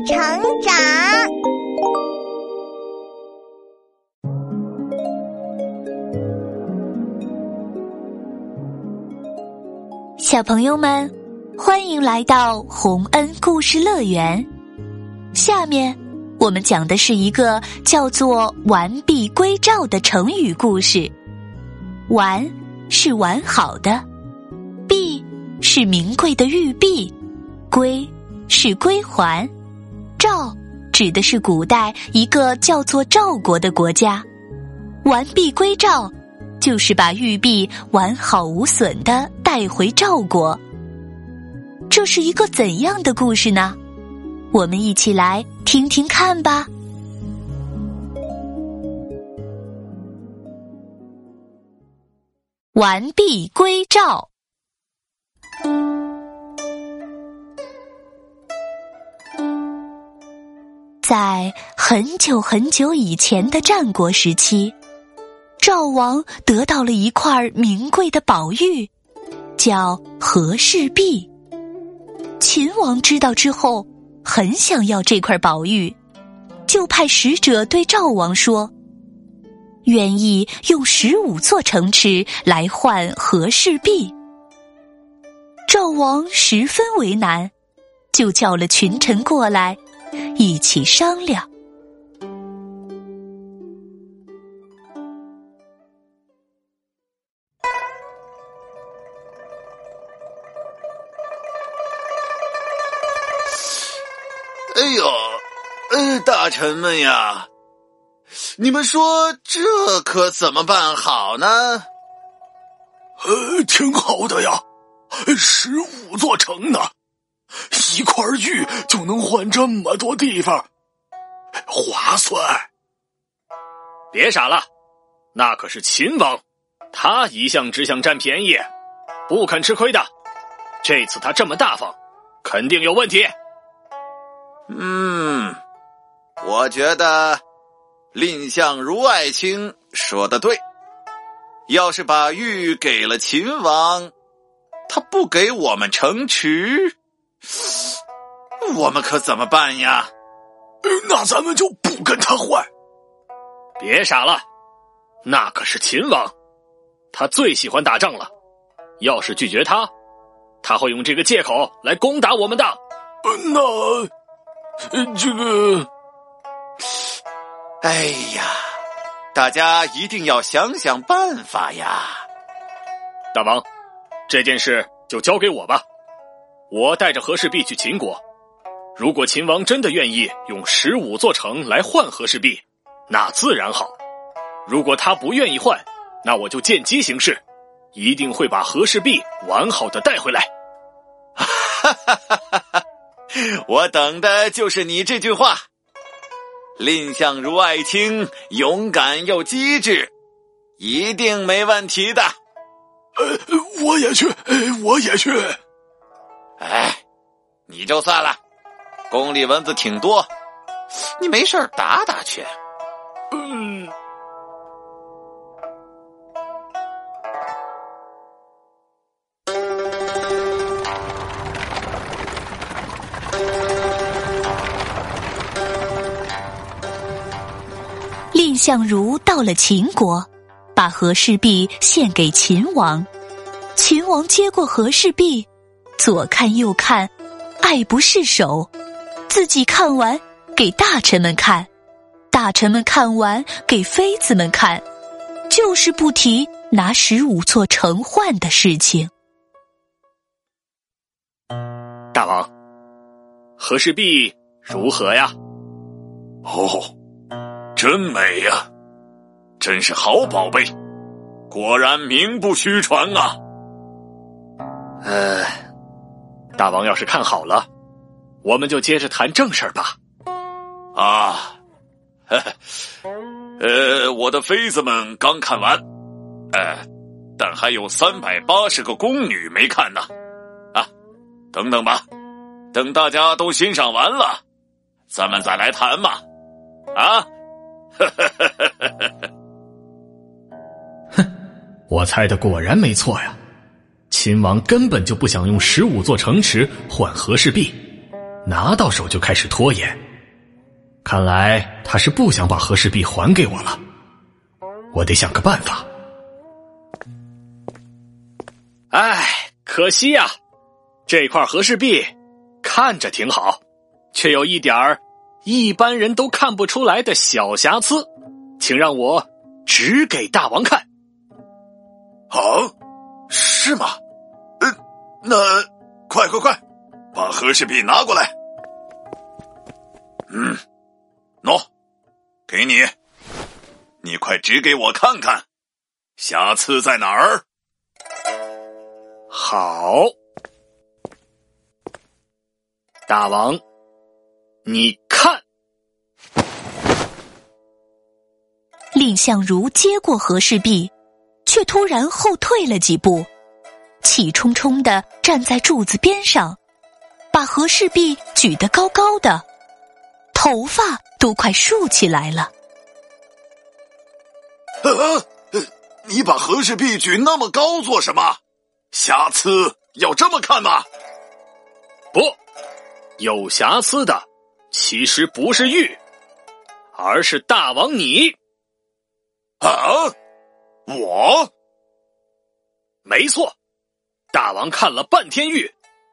成长。小朋友们，欢迎来到洪恩故事乐园。下面我们讲的是一个叫做“完璧归赵”的成语故事。完是完好的，璧是名贵的玉璧，归是归还。赵指的是古代一个叫做赵国的国家。完璧归赵，就是把玉璧完好无损的带回赵国。这是一个怎样的故事呢？我们一起来听听看吧。完璧归赵。在很久很久以前的战国时期，赵王得到了一块名贵的宝玉，叫和氏璧。秦王知道之后，很想要这块宝玉，就派使者对赵王说。愿意用十五座城池来换和氏璧，赵王十分为难，就叫了群臣过来一起商量。哎呦，呃，大臣们呀！你们说这可怎么办好呢？呃，挺好的呀，十五座城呢，一块玉就能换这么多地方，划算。别傻了，那可是秦王，他一向只想占便宜，不肯吃亏的。这次他这么大方，肯定有问题。嗯，我觉得。蔺相如爱卿说的对，要是把玉给了秦王，他不给我们城池，我们可怎么办呀？那咱们就不跟他换。别傻了，那可是秦王，他最喜欢打仗了。要是拒绝他，他会用这个借口来攻打我们的。那，这个。哎呀，大家一定要想想办法呀！大王，这件事就交给我吧。我带着和氏璧去秦国，如果秦王真的愿意用十五座城来换和氏璧，那自然好；如果他不愿意换，那我就见机行事，一定会把和氏璧完好的带回来。哈哈哈哈哈！我等的就是你这句话。蔺相如爱卿勇敢又机智，一定没问题的。呃，我也去，我也去。哎，你就算了，宫里蚊子挺多，你没事打打去。嗯。蔺相如到了秦国，把和氏璧献给秦王。秦王接过和氏璧，左看右看，爱不释手。自己看完给大臣们看，大臣们看完给妃子们看，就是不提拿十五座城换的事情。大王，和氏璧如何呀？哦。真美呀，真是好宝贝，果然名不虚传啊！呃，大王要是看好了，我们就接着谈正事儿吧。啊，呃，我的妃子们刚看完，呃，但还有三百八十个宫女没看呢。啊，等等吧，等大家都欣赏完了，咱们再来谈嘛。啊。哈哈哈哈哈！哼，我猜的果然没错呀。秦王根本就不想用十五座城池换和氏璧，拿到手就开始拖延。看来他是不想把和氏璧还给我了。我得想个办法。唉，可惜呀，这块和氏璧看着挺好，却有一点儿一般人都看不出来的小瑕疵，请让我指给大王看。啊，是吗？呃，那快快快，把和氏璧拿过来。嗯，喏，给你，你快指给我看看，瑕疵在哪儿？好，大王，你看，蔺相如接过和氏璧，却突然后退了几步，气冲冲的站在柱子边上，把和氏璧举得高高的，头发都快竖起来了。呃，你把和氏璧举那么高做什么？瑕疵要这么看吗？不，有瑕疵的其实不是玉，而是大王你。啊，我没错，大王看了半天玉，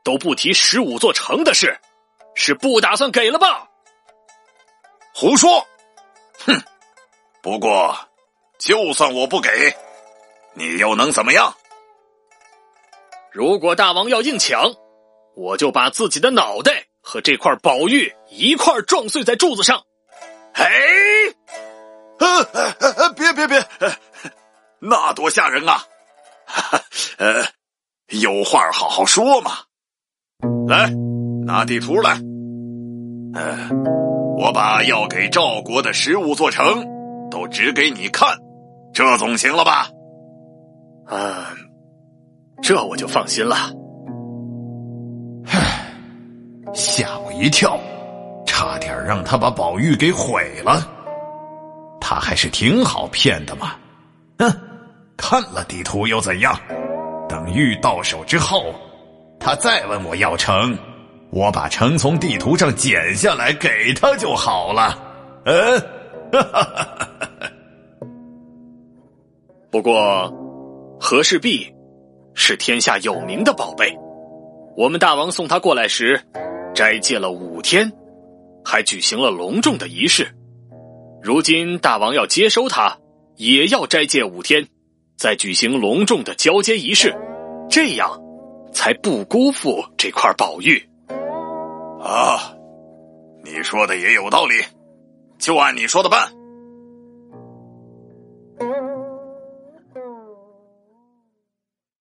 都不提十五座城的事，是不打算给了吧？胡说！哼！不过，就算我不给，你又能怎么样？如果大王要硬抢，我就把自己的脑袋和这块宝玉一块撞碎在柱子上。嘿，呃，别别别，那多吓人啊！呃，有话好好说嘛。来，拿地图来。呃，我把要给赵国的十五座城都指给你看，这总行了吧？嗯。这我就放心了。唉，吓我一跳，差点让他把宝玉给毁了。他还是挺好骗的嘛。哼，看了地图又怎样？等玉到手之后，他再问我要城，我把城从地图上剪下来给他就好了。嗯，不过和氏璧。是天下有名的宝贝，我们大王送他过来时，斋戒了五天，还举行了隆重的仪式。如今大王要接收他，也要斋戒五天，再举行隆重的交接仪式，这样才不辜负这块宝玉。啊，你说的也有道理，就按你说的办。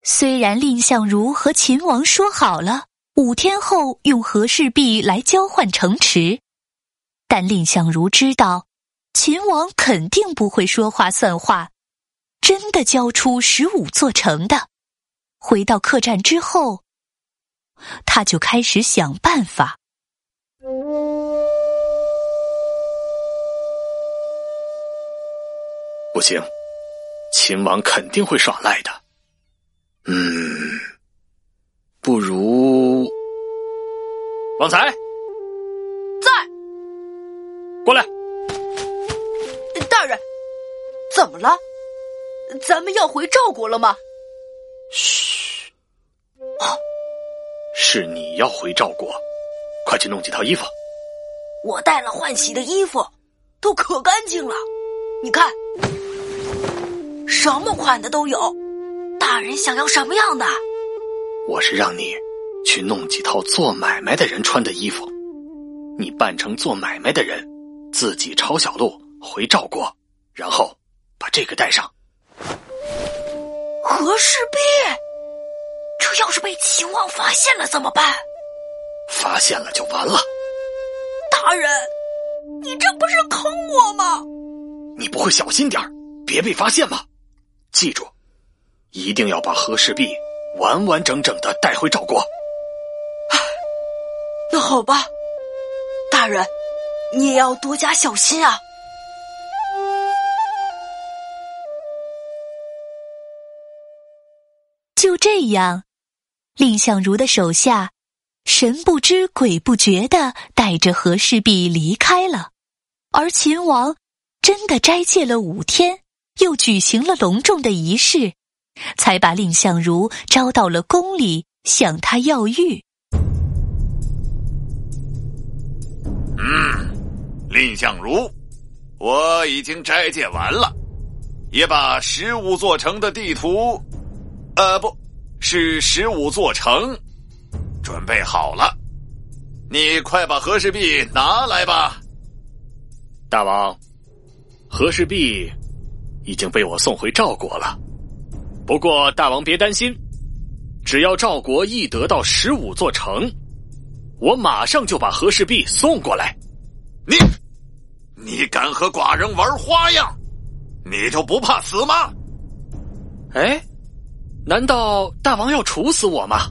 虽然蔺相如和秦王说好了五天后用和氏璧来交换城池，但蔺相如知道秦王肯定不会说话算话，真的交出十五座城的。回到客栈之后，他就开始想办法。不行，秦王肯定会耍赖的。嗯，不如旺财在过来。大人，怎么了？咱们要回赵国了吗？嘘，啊，是你要回赵国，快去弄几套衣服。我带了换洗的衣服，都可干净了。你看，什么款的都有。大人想要什么样的？我是让你去弄几套做买卖的人穿的衣服，你扮成做买卖的人，自己抄小路回赵国，然后把这个带上。和氏璧，这要是被秦王发现了怎么办？发现了就完了。大人，你这不是坑我吗？你不会小心点别被发现吗？记住。一定要把和氏璧完完整整的带回赵国。那好吧，大人，你也要多加小心啊。就这样，蔺相如的手下神不知鬼不觉的带着和氏璧离开了，而秦王真的斋戒了五天，又举行了隆重的仪式，才把蔺相如招到了宫里向他要玉。嗯，蔺相如，我已经斋戒完了，也把十五座城的地图，呃，不是十五座城。准备好了，你快把和氏璧拿来吧。大王，和氏璧已经被我送回赵国了。不过大王别担心，只要赵国一得到十五座城，我马上就把和氏璧送过来。你，你敢和寡人玩花样？你就不怕死吗？哎，难道大王要处死我吗？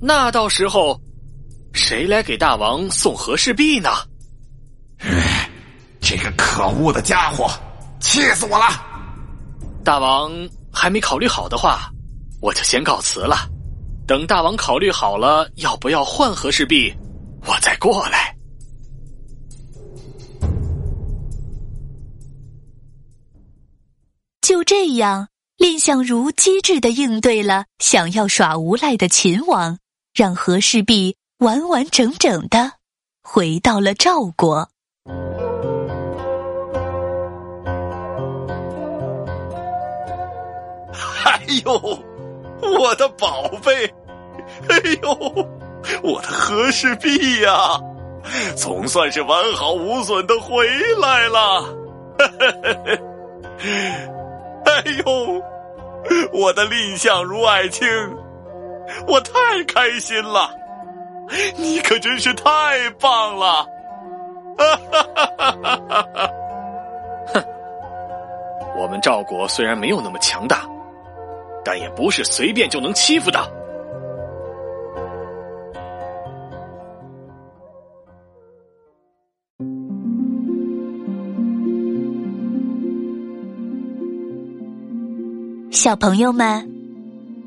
那到时候，谁来给大王送和氏璧呢？唉，这个可恶的家伙，气死我了！大王还没考虑好的话，我就先告辞了。等大王考虑好了要不要换和氏璧，我再过来。就这样，蔺相如机智的应对了想要耍无赖的秦王。让和氏璧完完整整的回到了赵国。哎呦，我的宝贝！哎呦，我的和氏璧呀，总算是完好无损的回来了！哎呦，我的蔺相如爱卿！我太开心了，你可真是太棒了！哈！哼，我们赵国虽然没有那么强大，但也不是随便就能欺负的。小朋友们。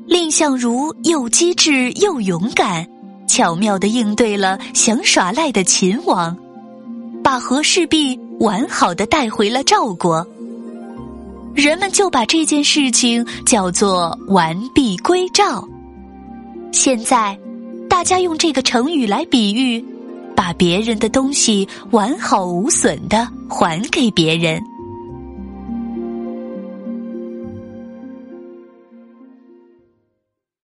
蔺相如又机智又勇敢，巧妙的应对了想耍赖的秦王，把和氏璧完好的带回了赵国。人们就把这件事情叫做“完璧归赵”。现在，大家用这个成语来比喻，把别人的东西完好无损的还给别人。